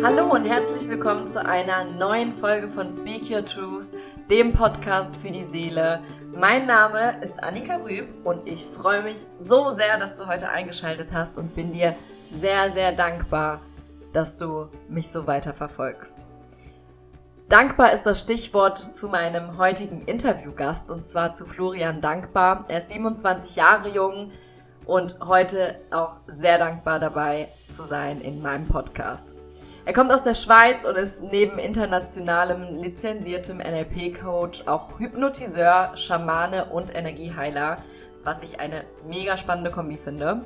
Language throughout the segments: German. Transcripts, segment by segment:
Hallo und herzlich willkommen zu einer neuen Folge von Speak Your Truth, dem Podcast für die Seele. Mein Name ist Annika Rüb und ich freue mich so sehr, dass du heute eingeschaltet hast und bin dir sehr, sehr dankbar, dass du mich so weiter verfolgst. Dankbar ist das Stichwort zu meinem heutigen Interviewgast und zwar zu Florian Dankbar. Er ist 27 Jahre jung und heute auch sehr dankbar dabei zu sein in meinem Podcast. Er kommt aus der Schweiz und ist neben internationalem lizenziertem NLP-Coach auch Hypnotiseur, Schamane und Energieheiler, was ich eine mega spannende Kombi finde.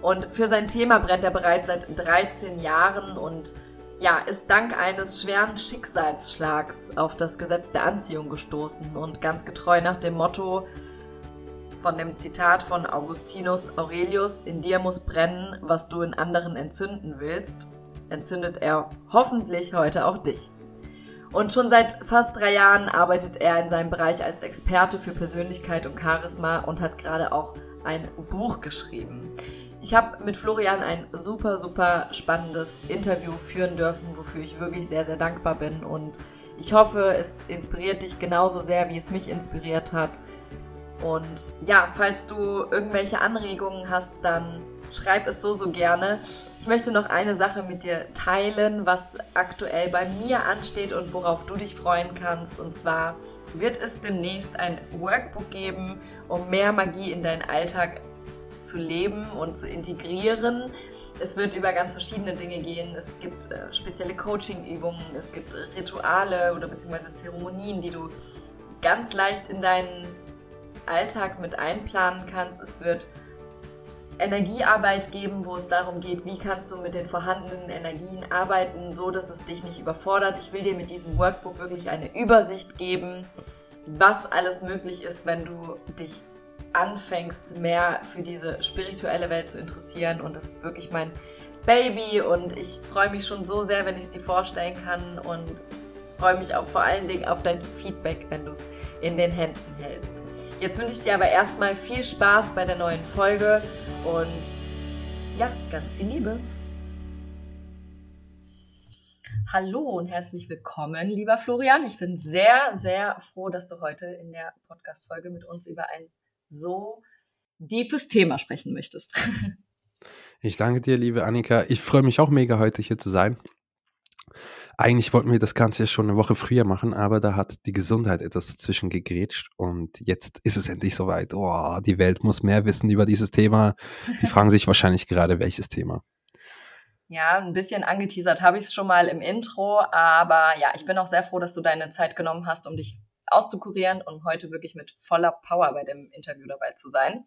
Und für sein Thema brennt er bereits seit 13 Jahren und ja, ist dank eines schweren Schicksalsschlags auf das Gesetz der Anziehung gestoßen und ganz getreu nach dem Motto von dem Zitat von Augustinus Aurelius, in dir muss brennen, was du in anderen entzünden willst, entzündet er hoffentlich heute auch dich. Und schon seit fast drei Jahren arbeitet er in seinem Bereich als Experte für Persönlichkeit und Charisma und hat gerade auch ein Buch geschrieben. Ich habe mit Florian ein super, super spannendes Interview führen dürfen, wofür ich wirklich sehr, sehr dankbar bin. Und ich hoffe, es inspiriert dich genauso sehr, wie es mich inspiriert hat. Und ja, falls du irgendwelche Anregungen hast, dann schreib es so, so gerne. Ich möchte noch eine Sache mit dir teilen, was aktuell bei mir ansteht und worauf du dich freuen kannst. Und zwar wird es demnächst ein Workbook geben, um mehr Magie in deinen Alltag zu leben und zu integrieren. Es wird über ganz verschiedene Dinge gehen. Es gibt äh, spezielle Coaching-Übungen, es gibt Rituale oder beziehungsweise Zeremonien, die du ganz leicht in deinen Alltag mit einplanen kannst. Es wird Energiearbeit geben, wo es darum geht, wie kannst du mit den vorhandenen Energien arbeiten, so dass es dich nicht überfordert. Ich will dir mit diesem Workbook wirklich eine Übersicht geben, was alles möglich ist, wenn du dich anfängst, mehr für diese spirituelle Welt zu interessieren. Und das ist wirklich mein Baby und ich freue mich schon so sehr, wenn ich es dir vorstellen kann und freue mich auch vor allen Dingen auf dein Feedback, wenn du es in den Händen hältst. Jetzt wünsche ich dir aber erstmal viel Spaß bei der neuen Folge und ja, ganz viel Liebe. Hallo und herzlich willkommen, lieber Florian. Ich bin sehr, sehr froh, dass du heute in der Podcast-Folge mit uns über ein so deepes Thema sprechen möchtest. Ich danke dir, liebe Annika. Ich freue mich auch mega, heute hier zu sein. Eigentlich wollten wir das Ganze ja schon eine Woche früher machen, aber da hat die Gesundheit etwas dazwischen gegrätscht und jetzt ist es endlich soweit. Oh, die Welt muss mehr wissen über dieses Thema. Die fragen sich wahrscheinlich gerade, welches Thema. Ja, ein bisschen angeteasert habe ich es schon mal im Intro, aber ja, ich bin auch sehr froh, dass du deine Zeit genommen hast, um dich auszukurieren und heute wirklich mit voller Power bei dem Interview dabei zu sein.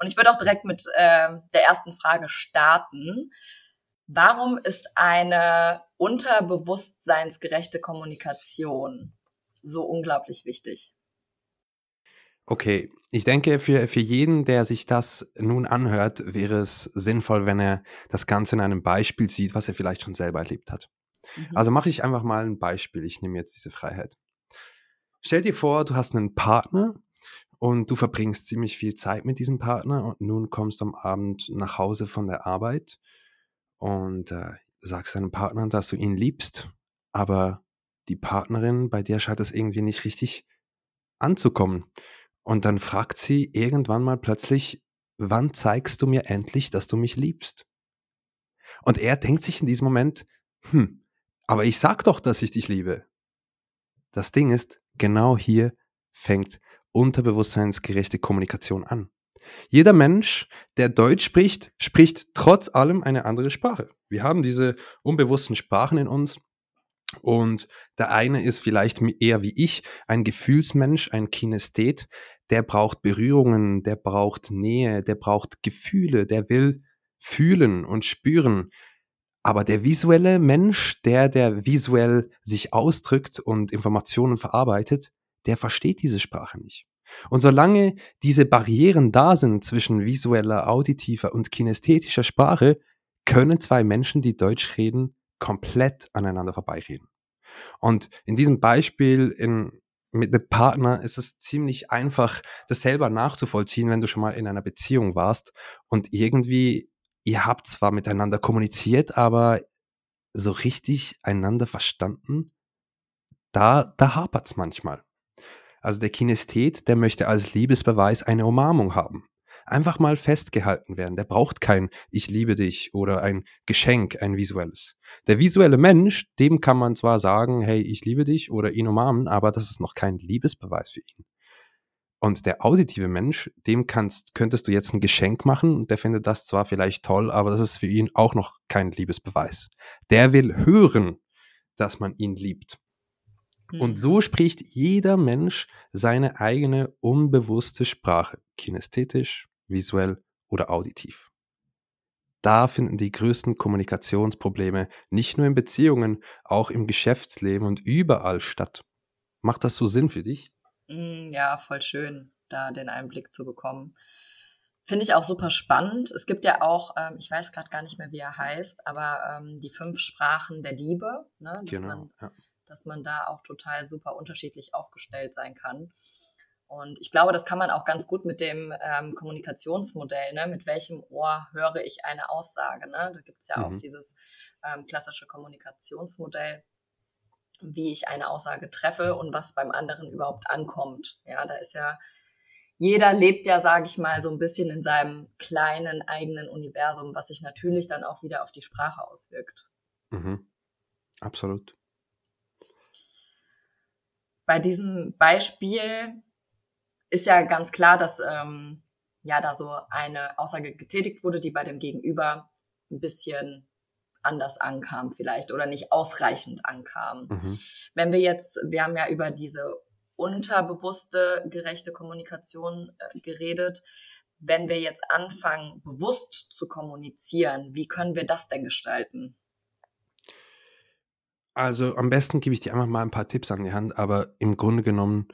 Und ich würde auch direkt mit äh, der ersten Frage starten. Warum ist eine unterbewusstseinsgerechte Kommunikation so unglaublich wichtig? Okay, ich denke, für, für jeden, der sich das nun anhört, wäre es sinnvoll, wenn er das Ganze in einem Beispiel sieht, was er vielleicht schon selber erlebt hat. Mhm. Also mache ich einfach mal ein Beispiel. Ich nehme jetzt diese Freiheit. Stell dir vor, du hast einen Partner und du verbringst ziemlich viel Zeit mit diesem Partner und nun kommst du am Abend nach Hause von der Arbeit und äh, sagst deinem Partner, dass du ihn liebst, aber die Partnerin, bei der scheint es irgendwie nicht richtig anzukommen. Und dann fragt sie irgendwann mal plötzlich, wann zeigst du mir endlich, dass du mich liebst? Und er denkt sich in diesem Moment, hm, aber ich sag doch, dass ich dich liebe. Das Ding ist, genau hier fängt unterbewusstseinsgerechte Kommunikation an. Jeder Mensch, der Deutsch spricht, spricht trotz allem eine andere Sprache. Wir haben diese unbewussten Sprachen in uns und der eine ist vielleicht eher wie ich ein Gefühlsmensch, ein Kinesthet, der braucht Berührungen, der braucht Nähe, der braucht Gefühle, der will fühlen und spüren. Aber der visuelle Mensch, der, der visuell sich ausdrückt und Informationen verarbeitet, der versteht diese Sprache nicht. Und solange diese Barrieren da sind zwischen visueller, auditiver und kinästhetischer Sprache, können zwei Menschen, die Deutsch reden, komplett aneinander vorbeireden. Und in diesem Beispiel in, mit einem Partner ist es ziemlich einfach, das selber nachzuvollziehen, wenn du schon mal in einer Beziehung warst und irgendwie, ihr habt zwar miteinander kommuniziert, aber so richtig einander verstanden, da, da hapert es manchmal. Also der Kinesthet, der möchte als Liebesbeweis eine Umarmung haben. Einfach mal festgehalten werden. Der braucht kein Ich liebe dich oder ein Geschenk, ein visuelles. Der visuelle Mensch, dem kann man zwar sagen, hey, ich liebe dich oder ihn umarmen, aber das ist noch kein Liebesbeweis für ihn. Und der auditive Mensch, dem kannst, könntest du jetzt ein Geschenk machen und der findet das zwar vielleicht toll, aber das ist für ihn auch noch kein Liebesbeweis. Der will hören, dass man ihn liebt. Und hm. so spricht jeder Mensch seine eigene unbewusste Sprache, kinästhetisch, visuell oder auditiv. Da finden die größten Kommunikationsprobleme nicht nur in Beziehungen, auch im Geschäftsleben und überall statt. Macht das so Sinn für dich? Mm, ja, voll schön, da den Einblick zu bekommen. Finde ich auch super spannend. Es gibt ja auch, ähm, ich weiß gerade gar nicht mehr, wie er heißt, aber ähm, die fünf Sprachen der Liebe, ne, dass, genau, man, ja. dass man da auch total super unterschiedlich aufgestellt sein kann. Und ich glaube, das kann man auch ganz gut mit dem ähm, Kommunikationsmodell, ne? mit welchem Ohr höre ich eine Aussage. Ne? Da gibt es ja mhm. auch dieses ähm, klassische Kommunikationsmodell, wie ich eine Aussage treffe und was beim anderen überhaupt ankommt. Ja, da ist ja, jeder lebt ja, sage ich mal, so ein bisschen in seinem kleinen eigenen Universum, was sich natürlich dann auch wieder auf die Sprache auswirkt. Mhm. Absolut. Bei diesem Beispiel ist ja ganz klar, dass ähm, ja da so eine Aussage getätigt wurde, die bei dem Gegenüber ein bisschen anders ankam vielleicht oder nicht ausreichend ankam. Mhm. Wenn wir jetzt, wir haben ja über diese unterbewusste gerechte Kommunikation äh, geredet. Wenn wir jetzt anfangen, bewusst zu kommunizieren, wie können wir das denn gestalten? Also am besten gebe ich dir einfach mal ein paar Tipps an die Hand, aber im Grunde genommen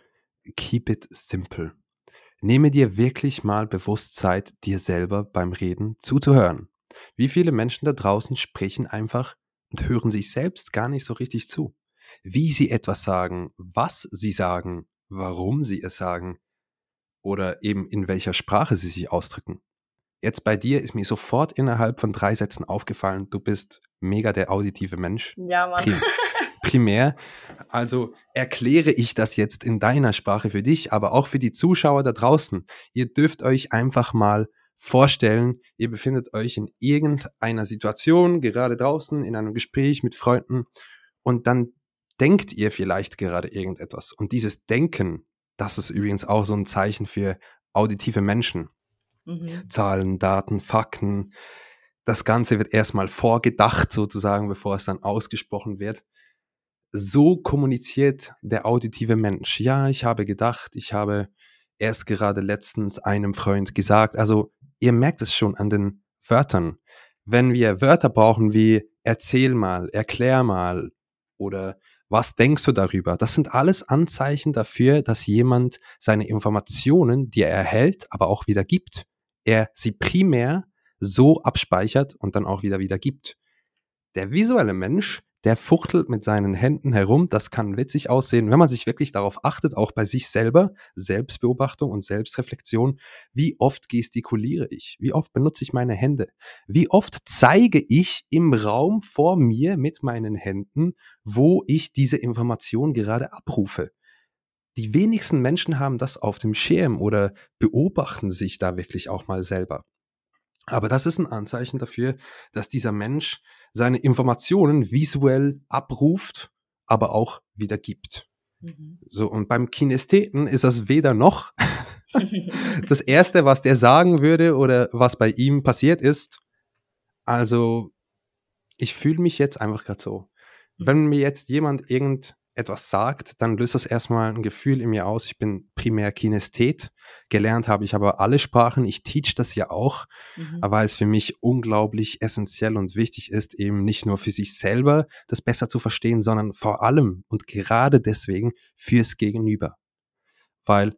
keep it simple. Nehme dir wirklich mal bewusst Zeit, dir selber beim Reden zuzuhören. Wie viele Menschen da draußen sprechen einfach und hören sich selbst gar nicht so richtig zu. Wie sie etwas sagen, was sie sagen, warum sie es sagen oder eben in welcher Sprache sie sich ausdrücken. Jetzt bei dir ist mir sofort innerhalb von drei Sätzen aufgefallen, du bist mega der auditive Mensch. Ja, Mann. primär. Also erkläre ich das jetzt in deiner Sprache für dich, aber auch für die Zuschauer da draußen. Ihr dürft euch einfach mal vorstellen, ihr befindet euch in irgendeiner Situation, gerade draußen, in einem Gespräch mit Freunden und dann denkt ihr vielleicht gerade irgendetwas. Und dieses Denken, das ist übrigens auch so ein Zeichen für auditive Menschen. Mhm. Zahlen, Daten, Fakten. Das Ganze wird erstmal vorgedacht sozusagen, bevor es dann ausgesprochen wird so kommuniziert der auditive Mensch. Ja, ich habe gedacht, ich habe erst gerade letztens einem Freund gesagt. Also ihr merkt es schon an den Wörtern. Wenn wir Wörter brauchen wie erzähl mal, erklär mal oder was denkst du darüber? Das sind alles Anzeichen dafür, dass jemand seine Informationen, die er erhält, aber auch wieder gibt, er sie primär so abspeichert und dann auch wieder wieder gibt. Der visuelle Mensch der fuchtelt mit seinen Händen herum. Das kann witzig aussehen, wenn man sich wirklich darauf achtet, auch bei sich selber, Selbstbeobachtung und Selbstreflexion. Wie oft gestikuliere ich? Wie oft benutze ich meine Hände? Wie oft zeige ich im Raum vor mir mit meinen Händen, wo ich diese Information gerade abrufe? Die wenigsten Menschen haben das auf dem Schirm oder beobachten sich da wirklich auch mal selber. Aber das ist ein Anzeichen dafür, dass dieser Mensch seine Informationen visuell abruft, aber auch wieder gibt. Mhm. So, und beim Kinestheten ist das weder noch. das erste, was der sagen würde oder was bei ihm passiert ist, also ich fühle mich jetzt einfach gerade so. Wenn mir jetzt jemand irgend etwas sagt, dann löst das erstmal ein Gefühl in mir aus. Ich bin primär Kinesthet. Gelernt habe ich aber alle Sprachen. Ich teach das ja auch, mhm. weil es für mich unglaublich essentiell und wichtig ist, eben nicht nur für sich selber das besser zu verstehen, sondern vor allem und gerade deswegen fürs Gegenüber. Weil,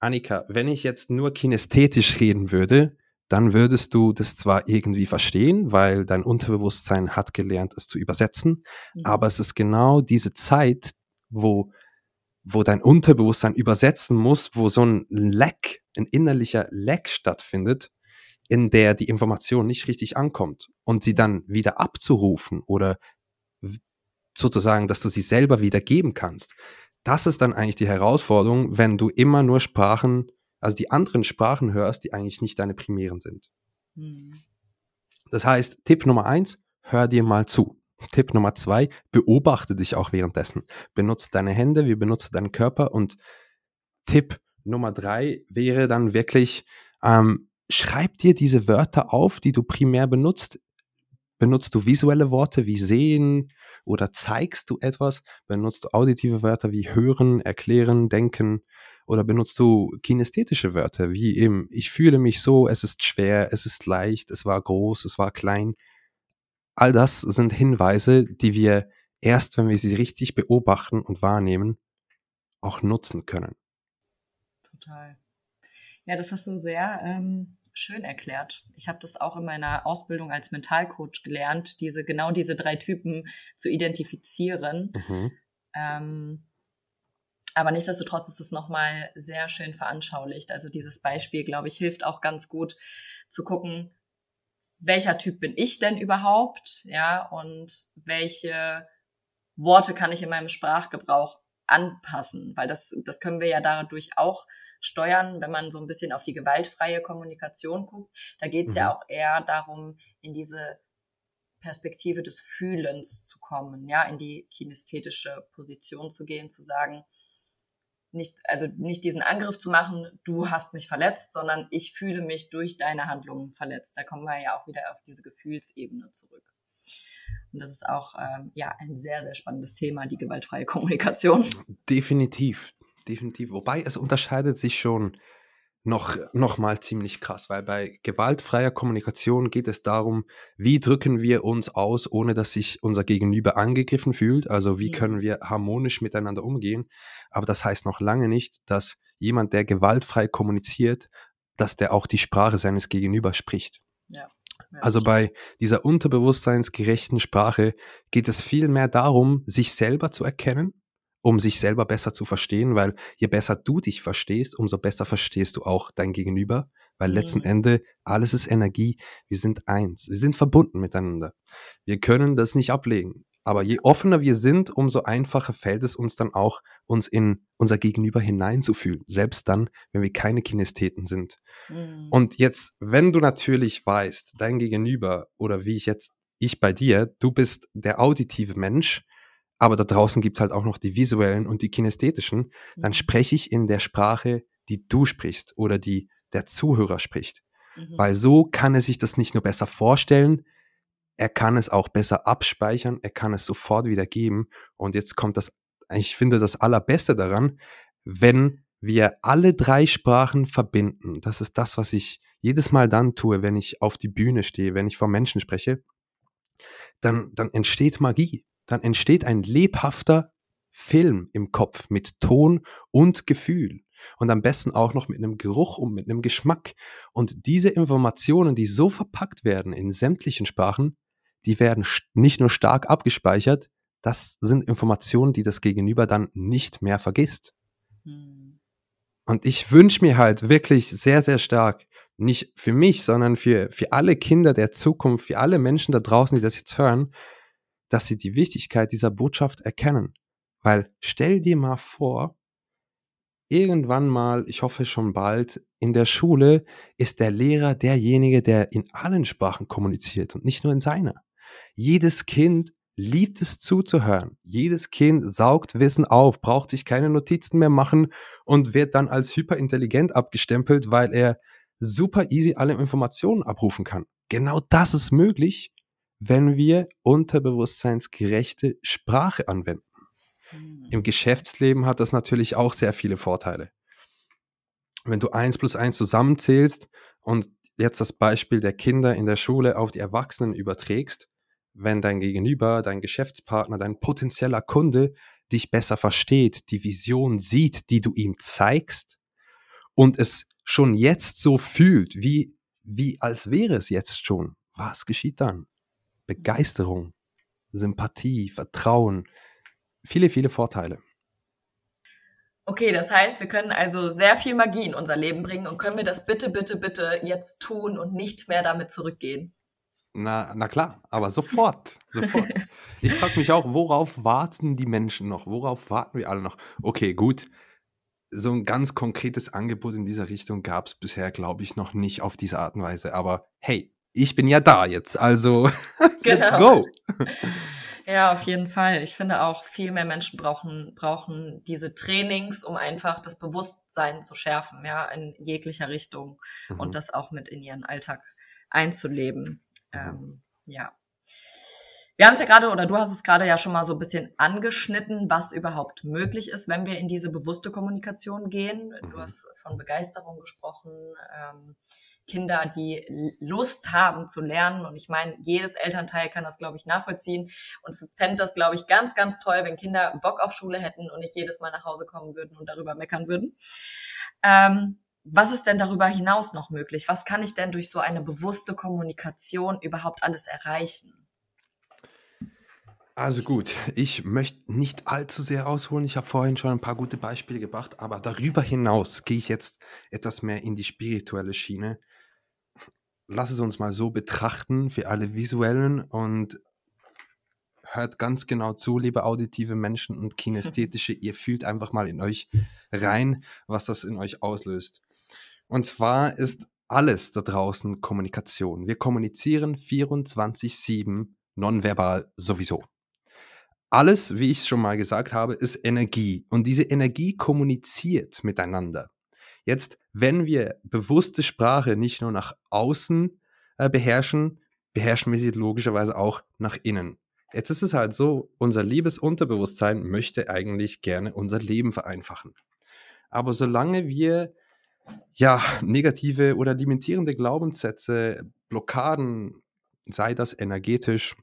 Annika, wenn ich jetzt nur kinesthetisch reden würde, dann würdest du das zwar irgendwie verstehen, weil dein Unterbewusstsein hat gelernt, es zu übersetzen, mhm. aber es ist genau diese Zeit, wo, wo dein Unterbewusstsein übersetzen muss, wo so ein Lack, ein innerlicher Lack stattfindet, in der die Information nicht richtig ankommt und sie dann wieder abzurufen oder sozusagen, dass du sie selber wiedergeben kannst. Das ist dann eigentlich die Herausforderung, wenn du immer nur Sprachen, also die anderen Sprachen hörst, die eigentlich nicht deine primären sind. Mhm. Das heißt, Tipp Nummer eins, hör dir mal zu. Tipp Nummer zwei, beobachte dich auch währenddessen. Benutze deine Hände, wie benutze deinen Körper. Und Tipp Nummer drei wäre dann wirklich, ähm, schreib dir diese Wörter auf, die du primär benutzt. Benutzt du visuelle Worte wie sehen oder zeigst du etwas? Benutzt du auditive Wörter wie hören, erklären, denken? Oder benutzt du kinästhetische Wörter wie eben, ich fühle mich so, es ist schwer, es ist leicht, es war groß, es war klein? All das sind Hinweise, die wir erst, wenn wir sie richtig beobachten und wahrnehmen, auch nutzen können. Total. Ja, das hast du sehr ähm, schön erklärt. Ich habe das auch in meiner Ausbildung als Mentalcoach gelernt, diese genau diese drei Typen zu identifizieren. Mhm. Ähm, aber nichtsdestotrotz ist es nochmal sehr schön veranschaulicht. Also dieses Beispiel, glaube ich, hilft auch ganz gut zu gucken, welcher Typ bin ich denn überhaupt? Ja, und welche Worte kann ich in meinem Sprachgebrauch anpassen? Weil das, das können wir ja dadurch auch steuern, wenn man so ein bisschen auf die gewaltfreie Kommunikation guckt. Da geht es mhm. ja auch eher darum, in diese Perspektive des Fühlens zu kommen, ja, in die kinästhetische Position zu gehen, zu sagen, nicht, also nicht diesen Angriff zu machen, du hast mich verletzt, sondern ich fühle mich durch deine Handlungen verletzt. Da kommen wir ja auch wieder auf diese Gefühlsebene zurück. Und das ist auch ähm, ja ein sehr, sehr spannendes Thema, die gewaltfreie Kommunikation. Definitiv, definitiv. Wobei es unterscheidet sich schon noch, noch mal ziemlich krass, weil bei gewaltfreier Kommunikation geht es darum, wie drücken wir uns aus, ohne dass sich unser Gegenüber angegriffen fühlt. Also wie ja. können wir harmonisch miteinander umgehen. Aber das heißt noch lange nicht, dass jemand, der gewaltfrei kommuniziert, dass der auch die Sprache seines Gegenübers spricht. Ja. Also bei dieser unterbewusstseinsgerechten Sprache geht es viel mehr darum, sich selber zu erkennen um sich selber besser zu verstehen, weil je besser du dich verstehst, umso besser verstehst du auch dein Gegenüber, weil letzten mhm. Ende alles ist Energie, wir sind eins, wir sind verbunden miteinander. Wir können das nicht ablegen. Aber je offener wir sind, umso einfacher fällt es uns dann auch, uns in unser Gegenüber hineinzufühlen. Selbst dann, wenn wir keine Kinestheten sind. Mhm. Und jetzt, wenn du natürlich weißt, dein Gegenüber oder wie ich jetzt, ich bei dir, du bist der auditive Mensch, aber da draußen gibt's halt auch noch die visuellen und die kinästhetischen, dann mhm. spreche ich in der Sprache, die du sprichst oder die der Zuhörer spricht. Mhm. Weil so kann er sich das nicht nur besser vorstellen, er kann es auch besser abspeichern, er kann es sofort wiedergeben. Und jetzt kommt das, ich finde das Allerbeste daran, wenn wir alle drei Sprachen verbinden. Das ist das, was ich jedes Mal dann tue, wenn ich auf die Bühne stehe, wenn ich vor Menschen spreche. Dann, dann entsteht Magie dann entsteht ein lebhafter Film im Kopf mit Ton und Gefühl. Und am besten auch noch mit einem Geruch und mit einem Geschmack. Und diese Informationen, die so verpackt werden in sämtlichen Sprachen, die werden nicht nur stark abgespeichert, das sind Informationen, die das Gegenüber dann nicht mehr vergisst. Hm. Und ich wünsche mir halt wirklich sehr, sehr stark, nicht für mich, sondern für, für alle Kinder der Zukunft, für alle Menschen da draußen, die das jetzt hören, dass sie die Wichtigkeit dieser Botschaft erkennen. Weil stell dir mal vor, irgendwann mal, ich hoffe schon bald, in der Schule ist der Lehrer derjenige, der in allen Sprachen kommuniziert und nicht nur in seiner. Jedes Kind liebt es zuzuhören. Jedes Kind saugt Wissen auf, braucht sich keine Notizen mehr machen und wird dann als hyperintelligent abgestempelt, weil er super easy alle Informationen abrufen kann. Genau das ist möglich, wenn wir unterbewusstseinsgerechte Sprache anwenden. Mhm. Im Geschäftsleben hat das natürlich auch sehr viele Vorteile. Wenn du eins plus eins zusammenzählst und jetzt das Beispiel der Kinder in der Schule auf die Erwachsenen überträgst, wenn dein Gegenüber, dein Geschäftspartner, dein potenzieller Kunde dich besser versteht, die Vision sieht, die du ihm zeigst und es schon jetzt so fühlt, wie, wie als wäre es jetzt schon, was geschieht dann? Begeisterung, Sympathie, Vertrauen, viele, viele Vorteile. Okay, das heißt, wir können also sehr viel Magie in unser Leben bringen und können wir das bitte, bitte, bitte jetzt tun und nicht mehr damit zurückgehen? Na, na klar, aber sofort, sofort. Ich frage mich auch, worauf warten die Menschen noch? Worauf warten wir alle noch? Okay, gut. So ein ganz konkretes Angebot in dieser Richtung gab es bisher, glaube ich, noch nicht auf diese Art und Weise. Aber hey, ich bin ja da jetzt, also let's genau. go. Ja, auf jeden Fall. Ich finde auch, viel mehr Menschen brauchen, brauchen diese Trainings, um einfach das Bewusstsein zu schärfen, ja, in jeglicher Richtung mhm. und das auch mit in ihren Alltag einzuleben. Mhm. Ähm, ja. Wir haben es ja gerade, oder du hast es gerade ja schon mal so ein bisschen angeschnitten, was überhaupt möglich ist, wenn wir in diese bewusste Kommunikation gehen. Du mhm. hast von Begeisterung gesprochen, ähm, Kinder, die Lust haben zu lernen. Und ich meine, jedes Elternteil kann das, glaube ich, nachvollziehen und fände das, glaube ich, ganz, ganz toll, wenn Kinder Bock auf Schule hätten und nicht jedes Mal nach Hause kommen würden und darüber meckern würden. Ähm, was ist denn darüber hinaus noch möglich? Was kann ich denn durch so eine bewusste Kommunikation überhaupt alles erreichen? Also gut, ich möchte nicht allzu sehr ausholen. Ich habe vorhin schon ein paar gute Beispiele gebracht, aber darüber hinaus gehe ich jetzt etwas mehr in die spirituelle Schiene. Lass es uns mal so betrachten für alle visuellen und hört ganz genau zu, liebe auditive Menschen und kinästhetische. Ihr fühlt einfach mal in euch rein, was das in euch auslöst. Und zwar ist alles da draußen Kommunikation. Wir kommunizieren 24-7 nonverbal sowieso alles, wie ich schon mal gesagt habe, ist Energie. Und diese Energie kommuniziert miteinander. Jetzt, wenn wir bewusste Sprache nicht nur nach außen äh, beherrschen, beherrschen wir sie logischerweise auch nach innen. Jetzt ist es halt so, unser liebes Unterbewusstsein möchte eigentlich gerne unser Leben vereinfachen. Aber solange wir ja negative oder limitierende Glaubenssätze, Blockaden, sei das energetisch,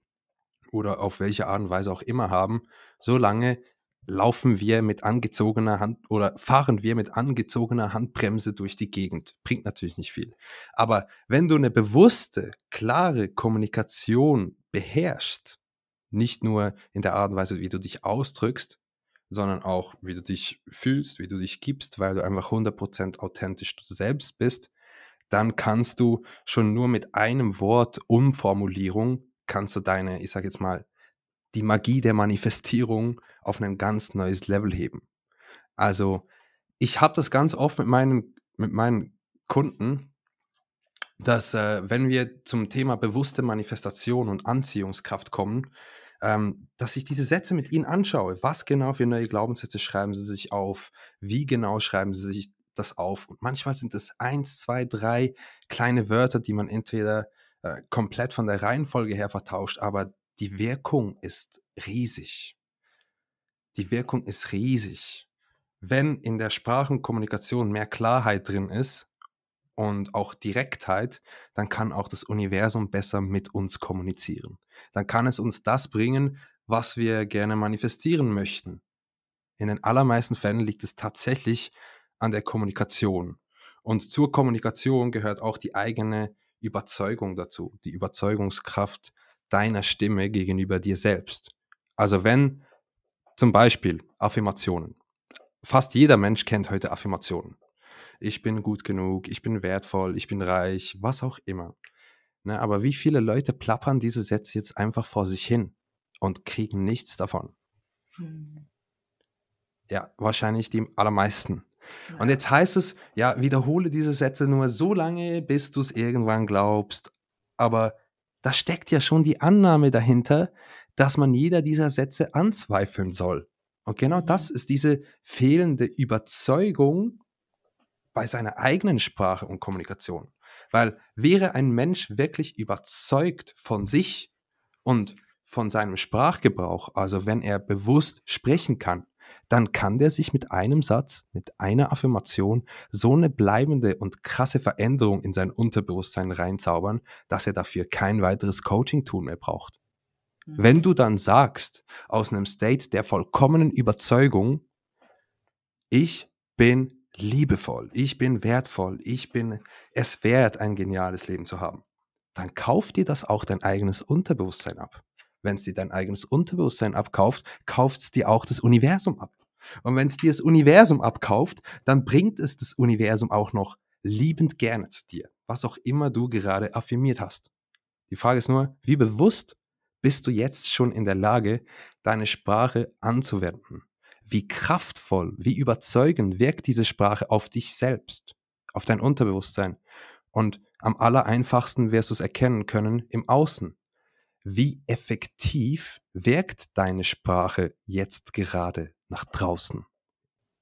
oder auf welche Art und Weise auch immer haben, solange laufen wir mit angezogener Hand oder fahren wir mit angezogener Handbremse durch die Gegend. Bringt natürlich nicht viel. Aber wenn du eine bewusste, klare Kommunikation beherrschst, nicht nur in der Art und Weise, wie du dich ausdrückst, sondern auch, wie du dich fühlst, wie du dich gibst, weil du einfach 100% authentisch du selbst bist, dann kannst du schon nur mit einem Wort Umformulierung kannst du deine, ich sage jetzt mal, die Magie der Manifestierung auf ein ganz neues Level heben. Also ich habe das ganz oft mit meinen, mit meinen Kunden, dass äh, wenn wir zum Thema bewusste Manifestation und Anziehungskraft kommen, ähm, dass ich diese Sätze mit ihnen anschaue. Was genau für neue Glaubenssätze schreiben sie sich auf? Wie genau schreiben sie sich das auf? Und manchmal sind es eins, zwei, drei kleine Wörter, die man entweder äh, komplett von der Reihenfolge her vertauscht, aber die Wirkung ist riesig. Die Wirkung ist riesig. Wenn in der Sprachenkommunikation mehr Klarheit drin ist und auch Direktheit, dann kann auch das Universum besser mit uns kommunizieren. Dann kann es uns das bringen, was wir gerne manifestieren möchten. In den allermeisten Fällen liegt es tatsächlich an der Kommunikation. Und zur Kommunikation gehört auch die eigene Überzeugung dazu, die Überzeugungskraft deiner Stimme gegenüber dir selbst. Also wenn zum Beispiel Affirmationen. Fast jeder Mensch kennt heute Affirmationen. Ich bin gut genug, ich bin wertvoll, ich bin reich, was auch immer. Ne, aber wie viele Leute plappern diese Sätze jetzt einfach vor sich hin und kriegen nichts davon? Hm. Ja, wahrscheinlich die allermeisten. Und jetzt heißt es, ja, wiederhole diese Sätze nur so lange, bis du es irgendwann glaubst. Aber da steckt ja schon die Annahme dahinter, dass man jeder dieser Sätze anzweifeln soll. Und genau das mhm. ist diese fehlende Überzeugung bei seiner eigenen Sprache und Kommunikation. Weil wäre ein Mensch wirklich überzeugt von sich und von seinem Sprachgebrauch, also wenn er bewusst sprechen kann, dann kann der sich mit einem Satz, mit einer Affirmation so eine bleibende und krasse Veränderung in sein Unterbewusstsein reinzaubern, dass er dafür kein weiteres Coaching-Tool mehr braucht. Mhm. Wenn du dann sagst, aus einem State der vollkommenen Überzeugung, ich bin liebevoll, ich bin wertvoll, ich bin es wert, ein geniales Leben zu haben, dann kauft dir das auch dein eigenes Unterbewusstsein ab wenn es dir dein eigenes Unterbewusstsein abkauft, kauft es dir auch das Universum ab. Und wenn es dir das Universum abkauft, dann bringt es das Universum auch noch liebend gerne zu dir, was auch immer du gerade affirmiert hast. Die Frage ist nur, wie bewusst bist du jetzt schon in der Lage, deine Sprache anzuwenden? Wie kraftvoll, wie überzeugend wirkt diese Sprache auf dich selbst, auf dein Unterbewusstsein? Und am allereinfachsten wirst du es erkennen können im Außen. Wie effektiv wirkt deine Sprache jetzt gerade nach draußen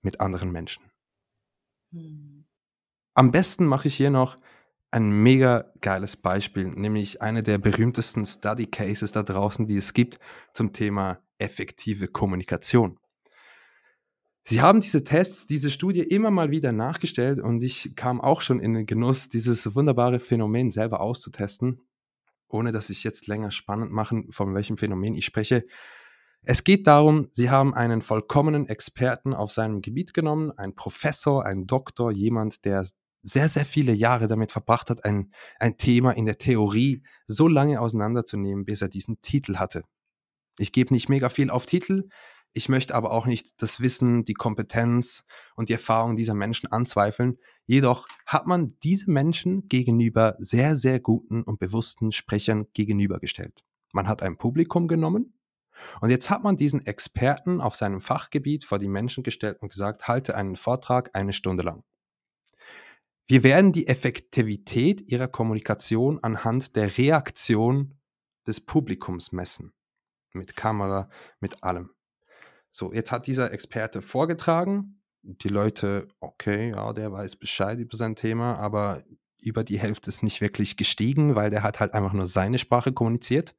mit anderen Menschen? Hm. Am besten mache ich hier noch ein mega geiles Beispiel, nämlich eine der berühmtesten Study Cases da draußen, die es gibt zum Thema effektive Kommunikation. Sie haben diese Tests, diese Studie immer mal wieder nachgestellt und ich kam auch schon in den Genuss, dieses wunderbare Phänomen selber auszutesten, ohne dass ich jetzt länger spannend machen, von welchem Phänomen ich spreche. Es geht darum, Sie haben einen vollkommenen Experten auf seinem Gebiet genommen, einen Professor, einen Doktor, jemand, der sehr, sehr viele Jahre damit verbracht hat, ein, ein Thema in der Theorie so lange auseinanderzunehmen, bis er diesen Titel hatte. Ich gebe nicht mega viel auf Titel, ich möchte aber auch nicht das Wissen, die Kompetenz und die Erfahrung dieser Menschen anzweifeln. Jedoch hat man diese Menschen gegenüber sehr, sehr guten und bewussten Sprechern gegenübergestellt. Man hat ein Publikum genommen und jetzt hat man diesen Experten auf seinem Fachgebiet vor die Menschen gestellt und gesagt, halte einen Vortrag eine Stunde lang. Wir werden die Effektivität ihrer Kommunikation anhand der Reaktion des Publikums messen. Mit Kamera, mit allem. So, jetzt hat dieser Experte vorgetragen. Die Leute, okay, ja, der weiß Bescheid über sein Thema, aber über die Hälfte ist nicht wirklich gestiegen, weil der hat halt einfach nur seine Sprache kommuniziert.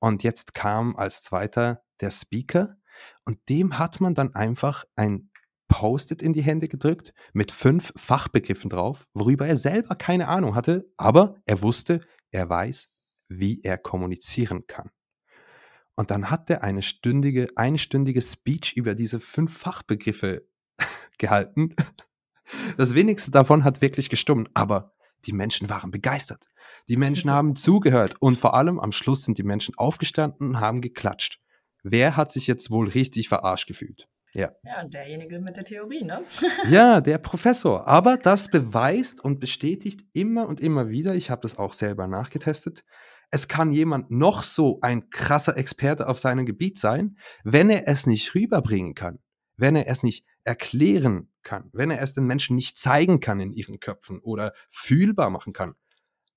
Und jetzt kam als zweiter der Speaker und dem hat man dann einfach ein Post-it in die Hände gedrückt mit fünf Fachbegriffen drauf, worüber er selber keine Ahnung hatte, aber er wusste, er weiß, wie er kommunizieren kann. Und dann hat er eine stündige, einstündige Speech über diese fünf Fachbegriffe gehalten. Das wenigste davon hat wirklich gestummt, aber die Menschen waren begeistert. Die Menschen haben zugehört und vor allem am Schluss sind die Menschen aufgestanden und haben geklatscht. Wer hat sich jetzt wohl richtig verarscht gefühlt? Ja. Ja, derjenige mit der Theorie, ne? ja, der Professor. Aber das beweist und bestätigt immer und immer wieder, ich habe das auch selber nachgetestet, es kann jemand noch so ein krasser Experte auf seinem Gebiet sein, wenn er es nicht rüberbringen kann, wenn er es nicht erklären kann, wenn er es den Menschen nicht zeigen kann in ihren Köpfen oder fühlbar machen kann,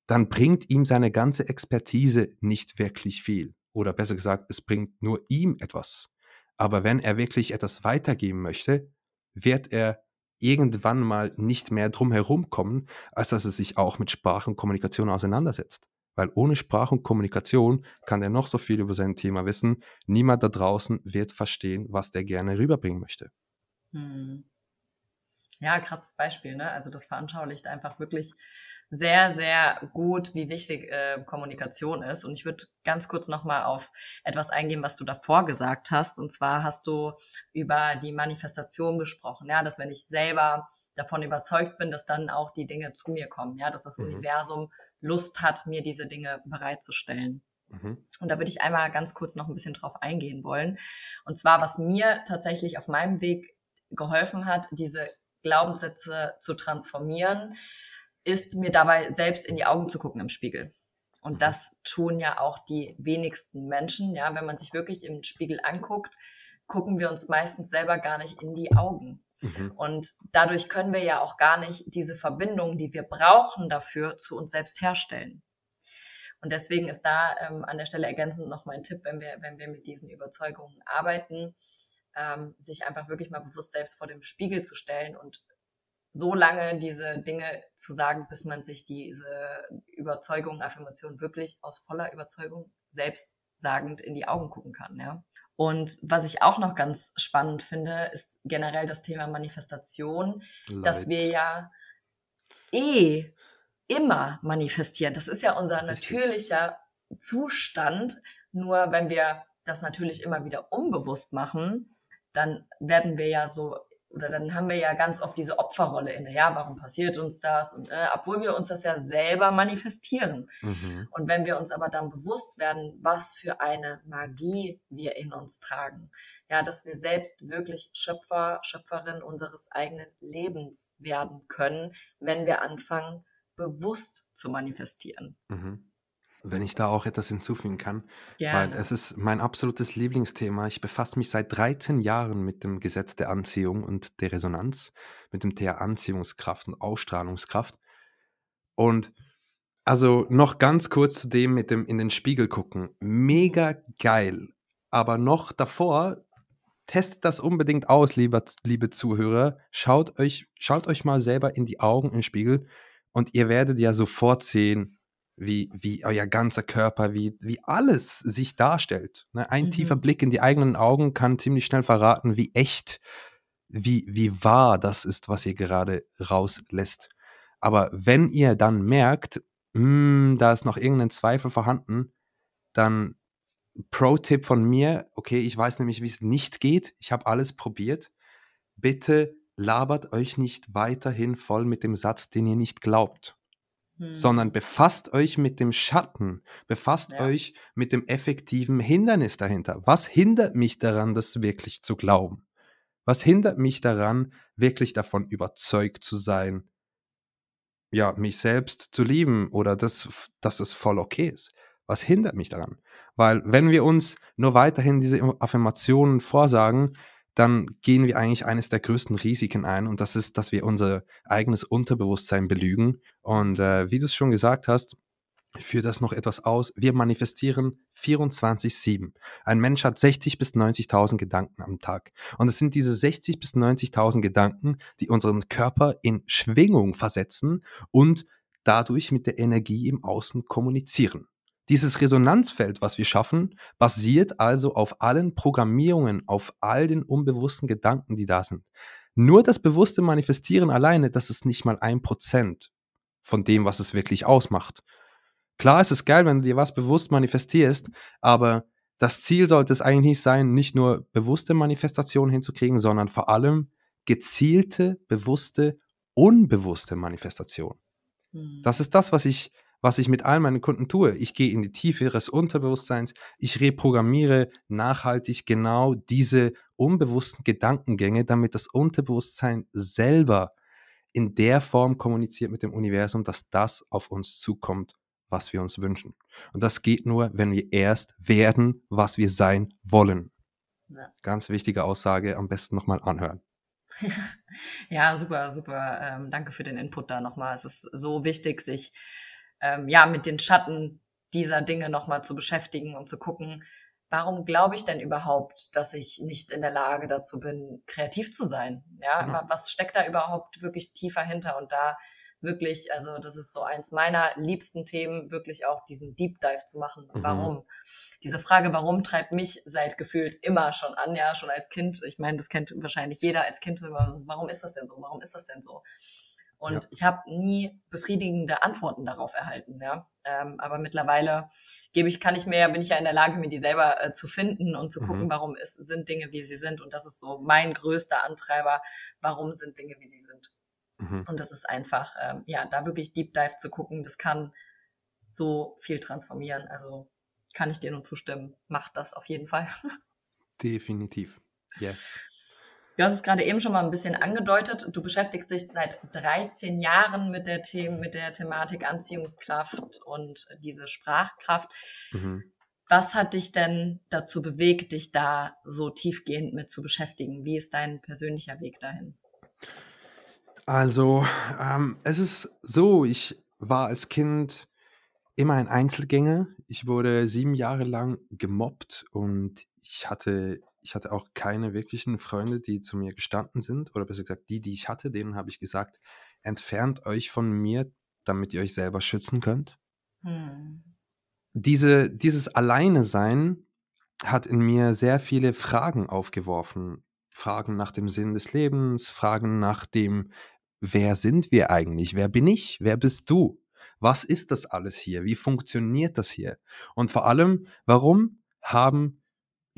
dann bringt ihm seine ganze Expertise nicht wirklich viel. Oder besser gesagt, es bringt nur ihm etwas. Aber wenn er wirklich etwas weitergeben möchte, wird er irgendwann mal nicht mehr drum herum kommen, als dass er sich auch mit Sprache und Kommunikation auseinandersetzt. Weil ohne Sprache und Kommunikation kann er noch so viel über sein Thema wissen. Niemand da draußen wird verstehen, was der gerne rüberbringen möchte. Hm. Ja, krasses Beispiel. Ne? Also das veranschaulicht einfach wirklich sehr, sehr gut, wie wichtig äh, Kommunikation ist. Und ich würde ganz kurz nochmal auf etwas eingehen, was du davor gesagt hast. Und zwar hast du über die Manifestation gesprochen, ja, dass wenn ich selber davon überzeugt bin, dass dann auch die Dinge zu mir kommen, ja, dass das mhm. Universum Lust hat, mir diese Dinge bereitzustellen. Mhm. Und da würde ich einmal ganz kurz noch ein bisschen drauf eingehen wollen. Und zwar, was mir tatsächlich auf meinem Weg geholfen hat, diese Glaubenssätze zu transformieren, ist mir dabei selbst in die Augen zu gucken im Spiegel. Und mhm. das tun ja auch die wenigsten Menschen. Ja, wenn man sich wirklich im Spiegel anguckt, gucken wir uns meistens selber gar nicht in die Augen. Mhm. Und dadurch können wir ja auch gar nicht diese Verbindung, die wir brauchen dafür, zu uns selbst herstellen. Und deswegen ist da ähm, an der Stelle ergänzend noch mein Tipp, wenn wir, wenn wir mit diesen Überzeugungen arbeiten, ähm, sich einfach wirklich mal bewusst selbst vor dem Spiegel zu stellen und so lange diese Dinge zu sagen, bis man sich diese Überzeugung, Affirmation wirklich aus voller Überzeugung selbst sagend in die Augen gucken kann, ja. Und was ich auch noch ganz spannend finde, ist generell das Thema Manifestation, Leid. dass wir ja eh immer manifestieren. Das ist ja unser natürlicher Zustand. Nur wenn wir das natürlich immer wieder unbewusst machen, dann werden wir ja so oder dann haben wir ja ganz oft diese Opferrolle inne. Ja, warum passiert uns das? Und äh, obwohl wir uns das ja selber manifestieren. Mhm. Und wenn wir uns aber dann bewusst werden, was für eine Magie wir in uns tragen, ja, dass wir selbst wirklich Schöpfer, Schöpferin unseres eigenen Lebens werden können, wenn wir anfangen, bewusst zu manifestieren. Mhm. Wenn ich da auch etwas hinzufügen kann. Gerne. Weil es ist mein absolutes Lieblingsthema. Ich befasse mich seit 13 Jahren mit dem Gesetz der Anziehung und der Resonanz, mit dem Thema Anziehungskraft und Ausstrahlungskraft. Und also noch ganz kurz zu dem mit dem in den Spiegel gucken. Mega geil. Aber noch davor, testet das unbedingt aus, liebe, liebe Zuhörer. Schaut euch, schaut euch mal selber in die Augen im Spiegel und ihr werdet ja sofort sehen, wie, wie euer ganzer Körper, wie, wie alles sich darstellt. Ne? Ein mhm. tiefer Blick in die eigenen Augen kann ziemlich schnell verraten, wie echt, wie, wie wahr das ist, was ihr gerade rauslässt. Aber wenn ihr dann merkt, mh, hm, da ist noch irgendein Zweifel vorhanden, dann Pro-Tipp von mir, okay, ich weiß nämlich, wie es nicht geht, ich habe alles probiert. Bitte labert euch nicht weiterhin voll mit dem Satz, den ihr nicht glaubt sondern hm. befasst euch mit dem Schatten, befasst ja. euch mit dem effektiven Hindernis dahinter. Was hindert mich daran, das wirklich zu glauben? Was hindert mich daran, wirklich davon überzeugt zu sein, ja, mich selbst zu lieben oder das, dass es voll okay ist? Was hindert mich daran? Weil wenn wir uns nur weiterhin diese Affirmationen vorsagen, dann gehen wir eigentlich eines der größten Risiken ein und das ist, dass wir unser eigenes Unterbewusstsein belügen. Und äh, wie du es schon gesagt hast, führt das noch etwas aus. Wir manifestieren 24-7. Ein Mensch hat 60 bis 90.000 Gedanken am Tag. Und es sind diese 60 bis 90.000 Gedanken, die unseren Körper in Schwingung versetzen und dadurch mit der Energie im Außen kommunizieren. Dieses Resonanzfeld, was wir schaffen, basiert also auf allen Programmierungen, auf all den unbewussten Gedanken, die da sind. Nur das bewusste Manifestieren alleine, das ist nicht mal ein Prozent von dem, was es wirklich ausmacht. Klar ist es geil, wenn du dir was bewusst manifestierst, aber das Ziel sollte es eigentlich sein, nicht nur bewusste Manifestationen hinzukriegen, sondern vor allem gezielte, bewusste, unbewusste Manifestation. Hm. Das ist das, was ich was ich mit all meinen Kunden tue. Ich gehe in die Tiefe ihres Unterbewusstseins, ich reprogrammiere nachhaltig genau diese unbewussten Gedankengänge, damit das Unterbewusstsein selber in der Form kommuniziert mit dem Universum, dass das auf uns zukommt, was wir uns wünschen. Und das geht nur, wenn wir erst werden, was wir sein wollen. Ja. Ganz wichtige Aussage, am besten nochmal anhören. ja, super, super. Ähm, danke für den Input da nochmal. Es ist so wichtig, sich ähm, ja mit den Schatten dieser Dinge nochmal zu beschäftigen und zu gucken, warum glaube ich denn überhaupt, dass ich nicht in der Lage dazu bin, kreativ zu sein? Ja, genau. was steckt da überhaupt wirklich tiefer hinter? Und da wirklich, also das ist so eins meiner liebsten Themen, wirklich auch diesen Deep Dive zu machen. Mhm. Warum? Diese Frage, warum treibt mich seit gefühlt immer schon an, ja, schon als Kind. Ich meine, das kennt wahrscheinlich jeder als Kind. Warum ist das denn so? Warum ist das denn so? Und ja. ich habe nie befriedigende Antworten darauf erhalten. Ja? Ähm, aber mittlerweile gebe ich, kann ich mir, bin ich ja in der Lage, mir die selber äh, zu finden und zu gucken, mhm. warum ist, sind Dinge, wie sie sind. Und das ist so mein größter Antreiber, warum sind Dinge, wie sie sind. Mhm. Und das ist einfach, ähm, ja, da wirklich Deep Dive zu gucken, das kann so viel transformieren. Also kann ich dir nur zustimmen. Macht das auf jeden Fall. Definitiv. Yes. Du hast es gerade eben schon mal ein bisschen angedeutet. Du beschäftigst dich seit 13 Jahren mit der, The mit der Thematik Anziehungskraft und diese Sprachkraft. Mhm. Was hat dich denn dazu bewegt, dich da so tiefgehend mit zu beschäftigen? Wie ist dein persönlicher Weg dahin? Also, ähm, es ist so, ich war als Kind immer ein Einzelgänger. Ich wurde sieben Jahre lang gemobbt und ich hatte ich hatte auch keine wirklichen Freunde, die zu mir gestanden sind, oder besser gesagt, die, die ich hatte, denen habe ich gesagt, entfernt euch von mir, damit ihr euch selber schützen könnt. Hm. Diese, dieses Alleine-Sein hat in mir sehr viele Fragen aufgeworfen. Fragen nach dem Sinn des Lebens, Fragen nach dem, wer sind wir eigentlich? Wer bin ich? Wer bist du? Was ist das alles hier? Wie funktioniert das hier? Und vor allem, warum haben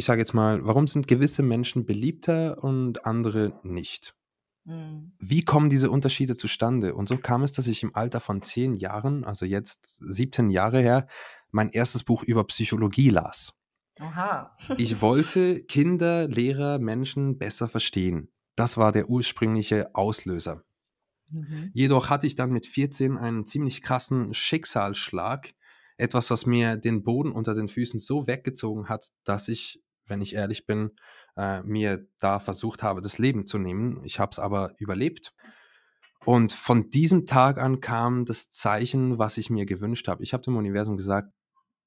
ich sage jetzt mal, warum sind gewisse Menschen beliebter und andere nicht? Mhm. Wie kommen diese Unterschiede zustande? Und so kam es, dass ich im Alter von zehn Jahren, also jetzt 17 Jahre her, mein erstes Buch über Psychologie las. Aha. ich wollte Kinder, Lehrer, Menschen besser verstehen. Das war der ursprüngliche Auslöser. Mhm. Jedoch hatte ich dann mit 14 einen ziemlich krassen Schicksalsschlag etwas, was mir den Boden unter den Füßen so weggezogen hat, dass ich, wenn ich ehrlich bin, äh, mir da versucht habe, das Leben zu nehmen. Ich habe es aber überlebt. Und von diesem Tag an kam das Zeichen, was ich mir gewünscht habe. Ich habe dem Universum gesagt,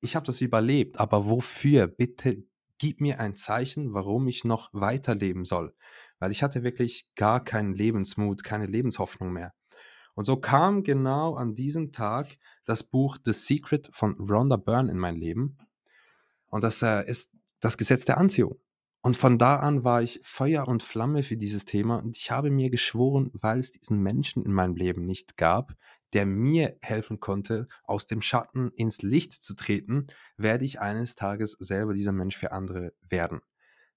ich habe das überlebt, aber wofür? Bitte gib mir ein Zeichen, warum ich noch weiterleben soll. Weil ich hatte wirklich gar keinen Lebensmut, keine Lebenshoffnung mehr. Und so kam genau an diesem Tag das Buch The Secret von Rhonda Byrne in mein Leben. Und das äh, ist das Gesetz der Anziehung. Und von da an war ich Feuer und Flamme für dieses Thema und ich habe mir geschworen, weil es diesen Menschen in meinem Leben nicht gab, der mir helfen konnte, aus dem Schatten ins Licht zu treten, werde ich eines Tages selber dieser Mensch für andere werden.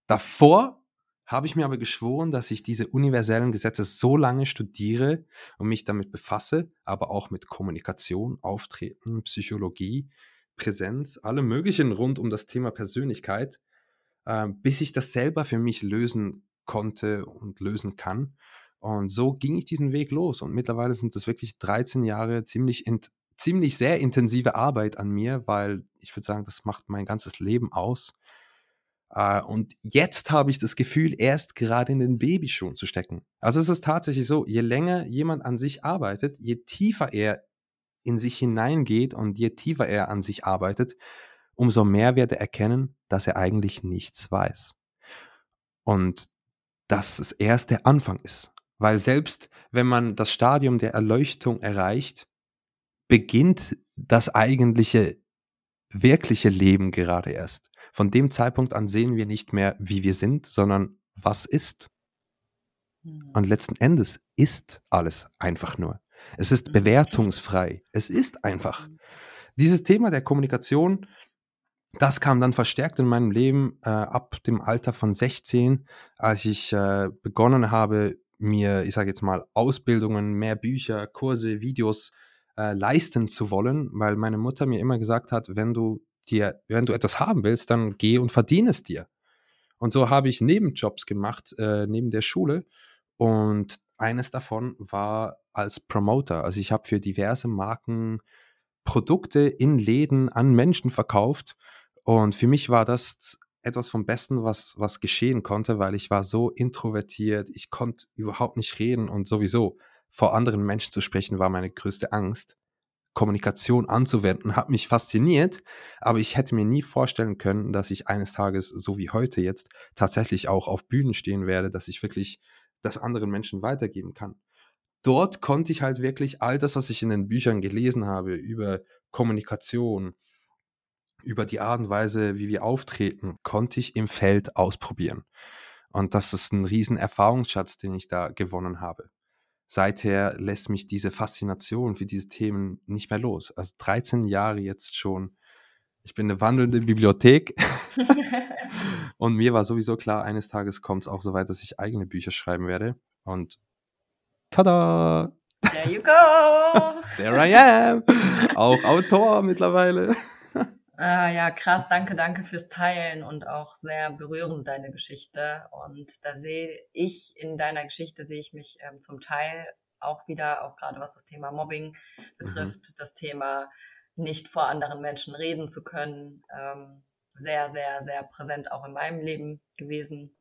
Davor habe ich mir aber geschworen, dass ich diese universellen Gesetze so lange studiere und mich damit befasse, aber auch mit Kommunikation, Auftreten, Psychologie, Präsenz, alle möglichen rund um das Thema Persönlichkeit, äh, bis ich das selber für mich lösen konnte und lösen kann. Und so ging ich diesen Weg los. Und mittlerweile sind das wirklich 13 Jahre ziemlich, ziemlich sehr intensive Arbeit an mir, weil ich würde sagen, das macht mein ganzes Leben aus. Uh, und jetzt habe ich das Gefühl, erst gerade in den Babyschuhen zu stecken. Also es ist tatsächlich so, je länger jemand an sich arbeitet, je tiefer er in sich hineingeht und je tiefer er an sich arbeitet, umso mehr wird er erkennen, dass er eigentlich nichts weiß. Und dass es erst der Anfang ist. Weil selbst wenn man das Stadium der Erleuchtung erreicht, beginnt das eigentliche, wirkliche Leben gerade erst. Von dem Zeitpunkt an sehen wir nicht mehr, wie wir sind, sondern was ist. Und hm. letzten Endes ist alles einfach nur. Es ist hm. bewertungsfrei. Es ist einfach. Dieses Thema der Kommunikation das kam dann verstärkt in meinem Leben äh, ab dem Alter von 16, als ich äh, begonnen habe, mir, ich sage jetzt mal, Ausbildungen, mehr Bücher, Kurse, Videos äh, leisten zu wollen, weil meine Mutter mir immer gesagt hat, wenn du dir, wenn du etwas haben willst, dann geh und verdiene es dir. Und so habe ich Nebenjobs gemacht äh, neben der Schule und eines davon war als Promoter. Also ich habe für diverse Marken Produkte in Läden an Menschen verkauft und für mich war das etwas vom Besten, was, was geschehen konnte, weil ich war so introvertiert, ich konnte überhaupt nicht reden und sowieso vor anderen Menschen zu sprechen war meine größte Angst. Kommunikation anzuwenden hat mich fasziniert, aber ich hätte mir nie vorstellen können, dass ich eines Tages, so wie heute jetzt, tatsächlich auch auf Bühnen stehen werde, dass ich wirklich das anderen Menschen weitergeben kann. Dort konnte ich halt wirklich all das, was ich in den Büchern gelesen habe über Kommunikation, über die Art und Weise, wie wir auftreten, konnte ich im Feld ausprobieren. Und das ist ein riesen Erfahrungsschatz, den ich da gewonnen habe. Seither lässt mich diese Faszination für diese Themen nicht mehr los. Also 13 Jahre jetzt schon. Ich bin eine wandelnde Bibliothek. und mir war sowieso klar, eines Tages kommt es auch so weit, dass ich eigene Bücher schreiben werde. Und tada! There you go! There I am! Auch Autor mittlerweile. Ah, ja, krass, danke, danke fürs Teilen und auch sehr berührend deine Geschichte. Und da sehe ich in deiner Geschichte, sehe ich mich ähm, zum Teil auch wieder, auch gerade was das Thema Mobbing betrifft, mhm. das Thema nicht vor anderen Menschen reden zu können, ähm, sehr, sehr, sehr präsent auch in meinem Leben gewesen.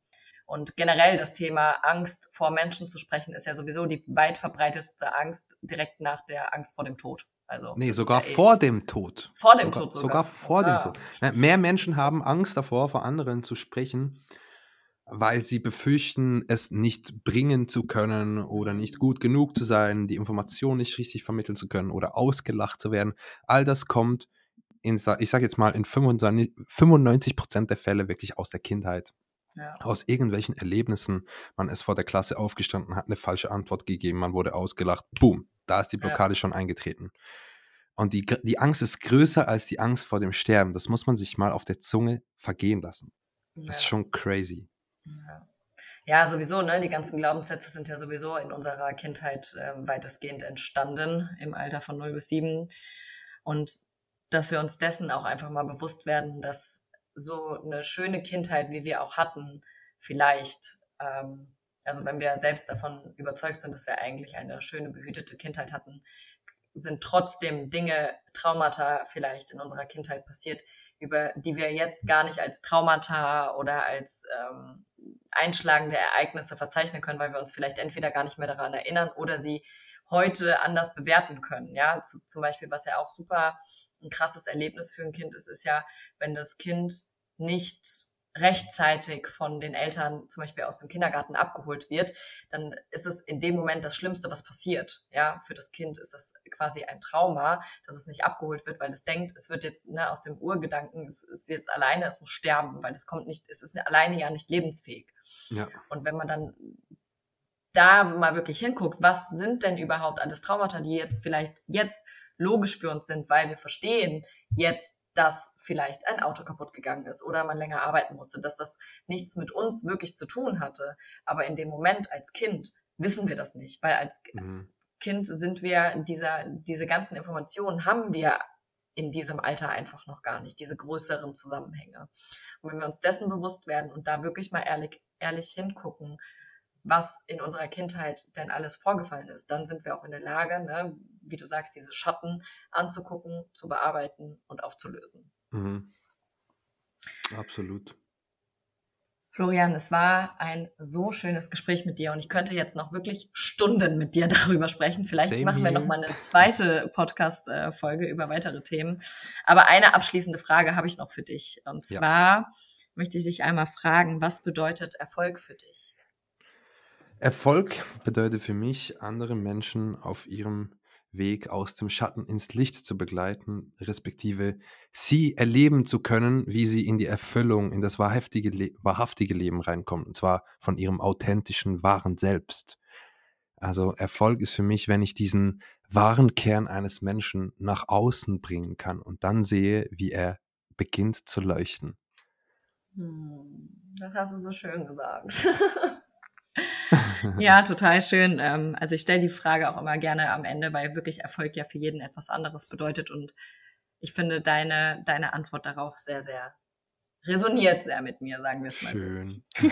Und generell das Thema Angst vor Menschen zu sprechen, ist ja sowieso die weit verbreitetste Angst direkt nach der Angst vor dem Tod. Also, nee, sogar ja vor dem Tod. Vor dem sogar, Tod sogar. Sogar vor ah. dem Tod. Mehr Menschen haben Angst davor, vor anderen zu sprechen, weil sie befürchten, es nicht bringen zu können oder nicht gut genug zu sein, die Information nicht richtig vermitteln zu können oder ausgelacht zu werden. All das kommt, in, ich sage jetzt mal, in 95 Prozent der Fälle wirklich aus der Kindheit. Ja. Aus irgendwelchen Erlebnissen. Man ist vor der Klasse aufgestanden, hat eine falsche Antwort gegeben, man wurde ausgelacht. Boom, da ist die Blockade ja. schon eingetreten. Und die, die Angst ist größer als die Angst vor dem Sterben. Das muss man sich mal auf der Zunge vergehen lassen. Das ja. ist schon crazy. Ja. ja. sowieso, ne? Die ganzen Glaubenssätze sind ja sowieso in unserer Kindheit äh, weitestgehend entstanden, im Alter von 0 bis 7. Und dass wir uns dessen auch einfach mal bewusst werden, dass so eine schöne Kindheit, wie wir auch hatten, vielleicht ähm, also wenn wir selbst davon überzeugt sind, dass wir eigentlich eine schöne, behütete Kindheit hatten, sind trotzdem Dinge, Traumata vielleicht in unserer Kindheit passiert, über die wir jetzt gar nicht als Traumata oder als ähm, einschlagende Ereignisse verzeichnen können, weil wir uns vielleicht entweder gar nicht mehr daran erinnern oder sie heute anders bewerten können. Ja, Zu, zum Beispiel, was ja auch super ein krasses Erlebnis für ein Kind ist, ist ja, wenn das Kind nicht rechtzeitig von den Eltern zum Beispiel aus dem Kindergarten abgeholt wird, dann ist es in dem Moment das Schlimmste, was passiert. Ja, für das Kind ist das quasi ein Trauma, dass es nicht abgeholt wird, weil es denkt, es wird jetzt ne, aus dem Urgedanken, es ist jetzt alleine, es muss sterben, weil es kommt nicht, es ist alleine ja nicht lebensfähig. Ja. Und wenn man dann da mal wirklich hinguckt, was sind denn überhaupt alles Traumata, die jetzt vielleicht jetzt logisch für uns sind, weil wir verstehen jetzt, dass vielleicht ein Auto kaputt gegangen ist oder man länger arbeiten musste, dass das nichts mit uns wirklich zu tun hatte. Aber in dem Moment als Kind wissen wir das nicht, weil als mhm. Kind sind wir dieser, diese ganzen Informationen haben wir in diesem Alter einfach noch gar nicht, diese größeren Zusammenhänge. Und wenn wir uns dessen bewusst werden und da wirklich mal ehrlich, ehrlich hingucken, was in unserer Kindheit denn alles vorgefallen ist, dann sind wir auch in der Lage, ne, wie du sagst, diese Schatten anzugucken, zu bearbeiten und aufzulösen. Mhm. Absolut. Florian, es war ein so schönes Gespräch mit dir und ich könnte jetzt noch wirklich Stunden mit dir darüber sprechen. Vielleicht Same machen wir here. noch mal eine zweite Podcast-Folge über weitere Themen. Aber eine abschließende Frage habe ich noch für dich. Und zwar ja. möchte ich dich einmal fragen, was bedeutet Erfolg für dich? Erfolg bedeutet für mich, andere Menschen auf ihrem Weg aus dem Schatten ins Licht zu begleiten, respektive sie erleben zu können, wie sie in die Erfüllung, in das wahrhaftige, Le wahrhaftige Leben reinkommen, und zwar von ihrem authentischen, wahren Selbst. Also Erfolg ist für mich, wenn ich diesen wahren Kern eines Menschen nach außen bringen kann und dann sehe, wie er beginnt zu leuchten. Hm, das hast du so schön gesagt. ja, total schön. Ähm, also ich stelle die Frage auch immer gerne am Ende, weil wirklich Erfolg ja für jeden etwas anderes bedeutet. Und ich finde deine, deine Antwort darauf sehr, sehr resoniert sehr mit mir, sagen wir es mal schön. so.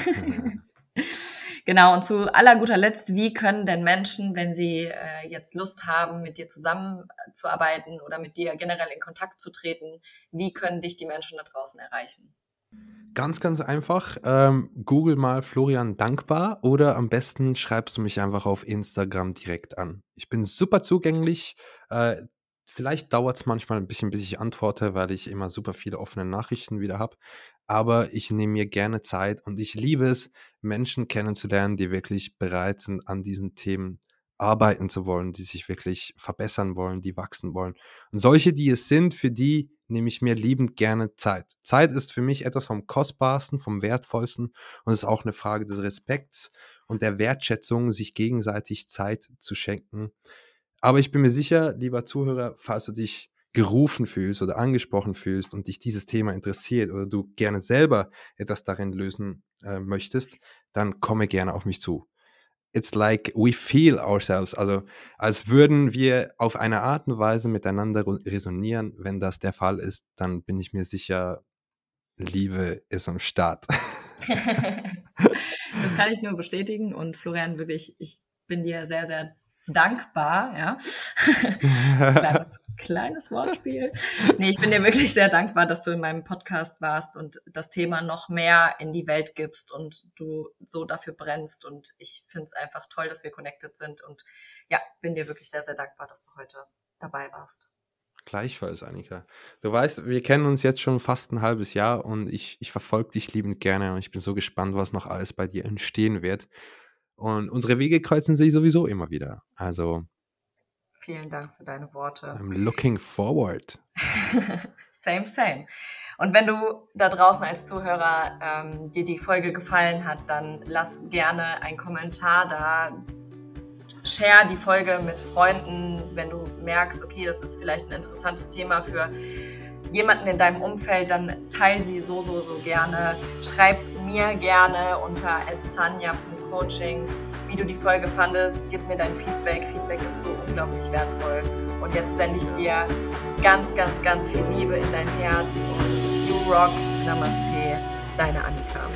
genau, und zu aller guter Letzt, wie können denn Menschen, wenn sie äh, jetzt Lust haben, mit dir zusammenzuarbeiten oder mit dir generell in Kontakt zu treten, wie können dich die Menschen da draußen erreichen? Ganz, ganz einfach. Ähm, Google mal Florian Dankbar oder am besten schreibst du mich einfach auf Instagram direkt an. Ich bin super zugänglich. Äh, vielleicht dauert es manchmal ein bisschen, bis ich antworte, weil ich immer super viele offene Nachrichten wieder habe. Aber ich nehme mir gerne Zeit und ich liebe es, Menschen kennenzulernen, die wirklich bereit sind, an diesen Themen arbeiten zu wollen, die sich wirklich verbessern wollen, die wachsen wollen. Und solche, die es sind, für die nehme ich mir liebend gerne Zeit. Zeit ist für mich etwas vom Kostbarsten, vom Wertvollsten und es ist auch eine Frage des Respekts und der Wertschätzung, sich gegenseitig Zeit zu schenken. Aber ich bin mir sicher, lieber Zuhörer, falls du dich gerufen fühlst oder angesprochen fühlst und dich dieses Thema interessiert oder du gerne selber etwas darin lösen äh, möchtest, dann komme gerne auf mich zu it's like we feel ourselves. Also als würden wir auf eine Art und Weise miteinander resonieren. Wenn das der Fall ist, dann bin ich mir sicher, Liebe ist am Start. das kann ich nur bestätigen und Florian, wirklich, ich bin dir sehr, sehr dankbar, ja. kleines, kleines Wortspiel. Nee, ich bin dir wirklich sehr dankbar, dass du in meinem Podcast warst und das Thema noch mehr in die Welt gibst und du so dafür brennst. Und ich finde es einfach toll, dass wir connected sind. Und ja, bin dir wirklich sehr, sehr dankbar, dass du heute dabei warst. Gleichfalls, Annika. Du weißt, wir kennen uns jetzt schon fast ein halbes Jahr und ich, ich verfolge dich liebend gerne und ich bin so gespannt, was noch alles bei dir entstehen wird. Und unsere Wege kreuzen sich sowieso immer wieder. Also. Vielen Dank für deine Worte. I'm looking forward. same, same. Und wenn du da draußen als Zuhörer ähm, dir die Folge gefallen hat, dann lass gerne einen Kommentar da. Share die Folge mit Freunden, wenn du merkst, okay, das ist vielleicht ein interessantes Thema für jemanden in deinem Umfeld, dann teile sie so, so, so gerne. Schreib mir gerne unter Coaching, wie du die Folge fandest. Gib mir dein Feedback. Feedback ist so unglaublich wertvoll. Und jetzt sende ich dir ganz, ganz, ganz viel Liebe in dein Herz und you rock. Namaste, deine Annika.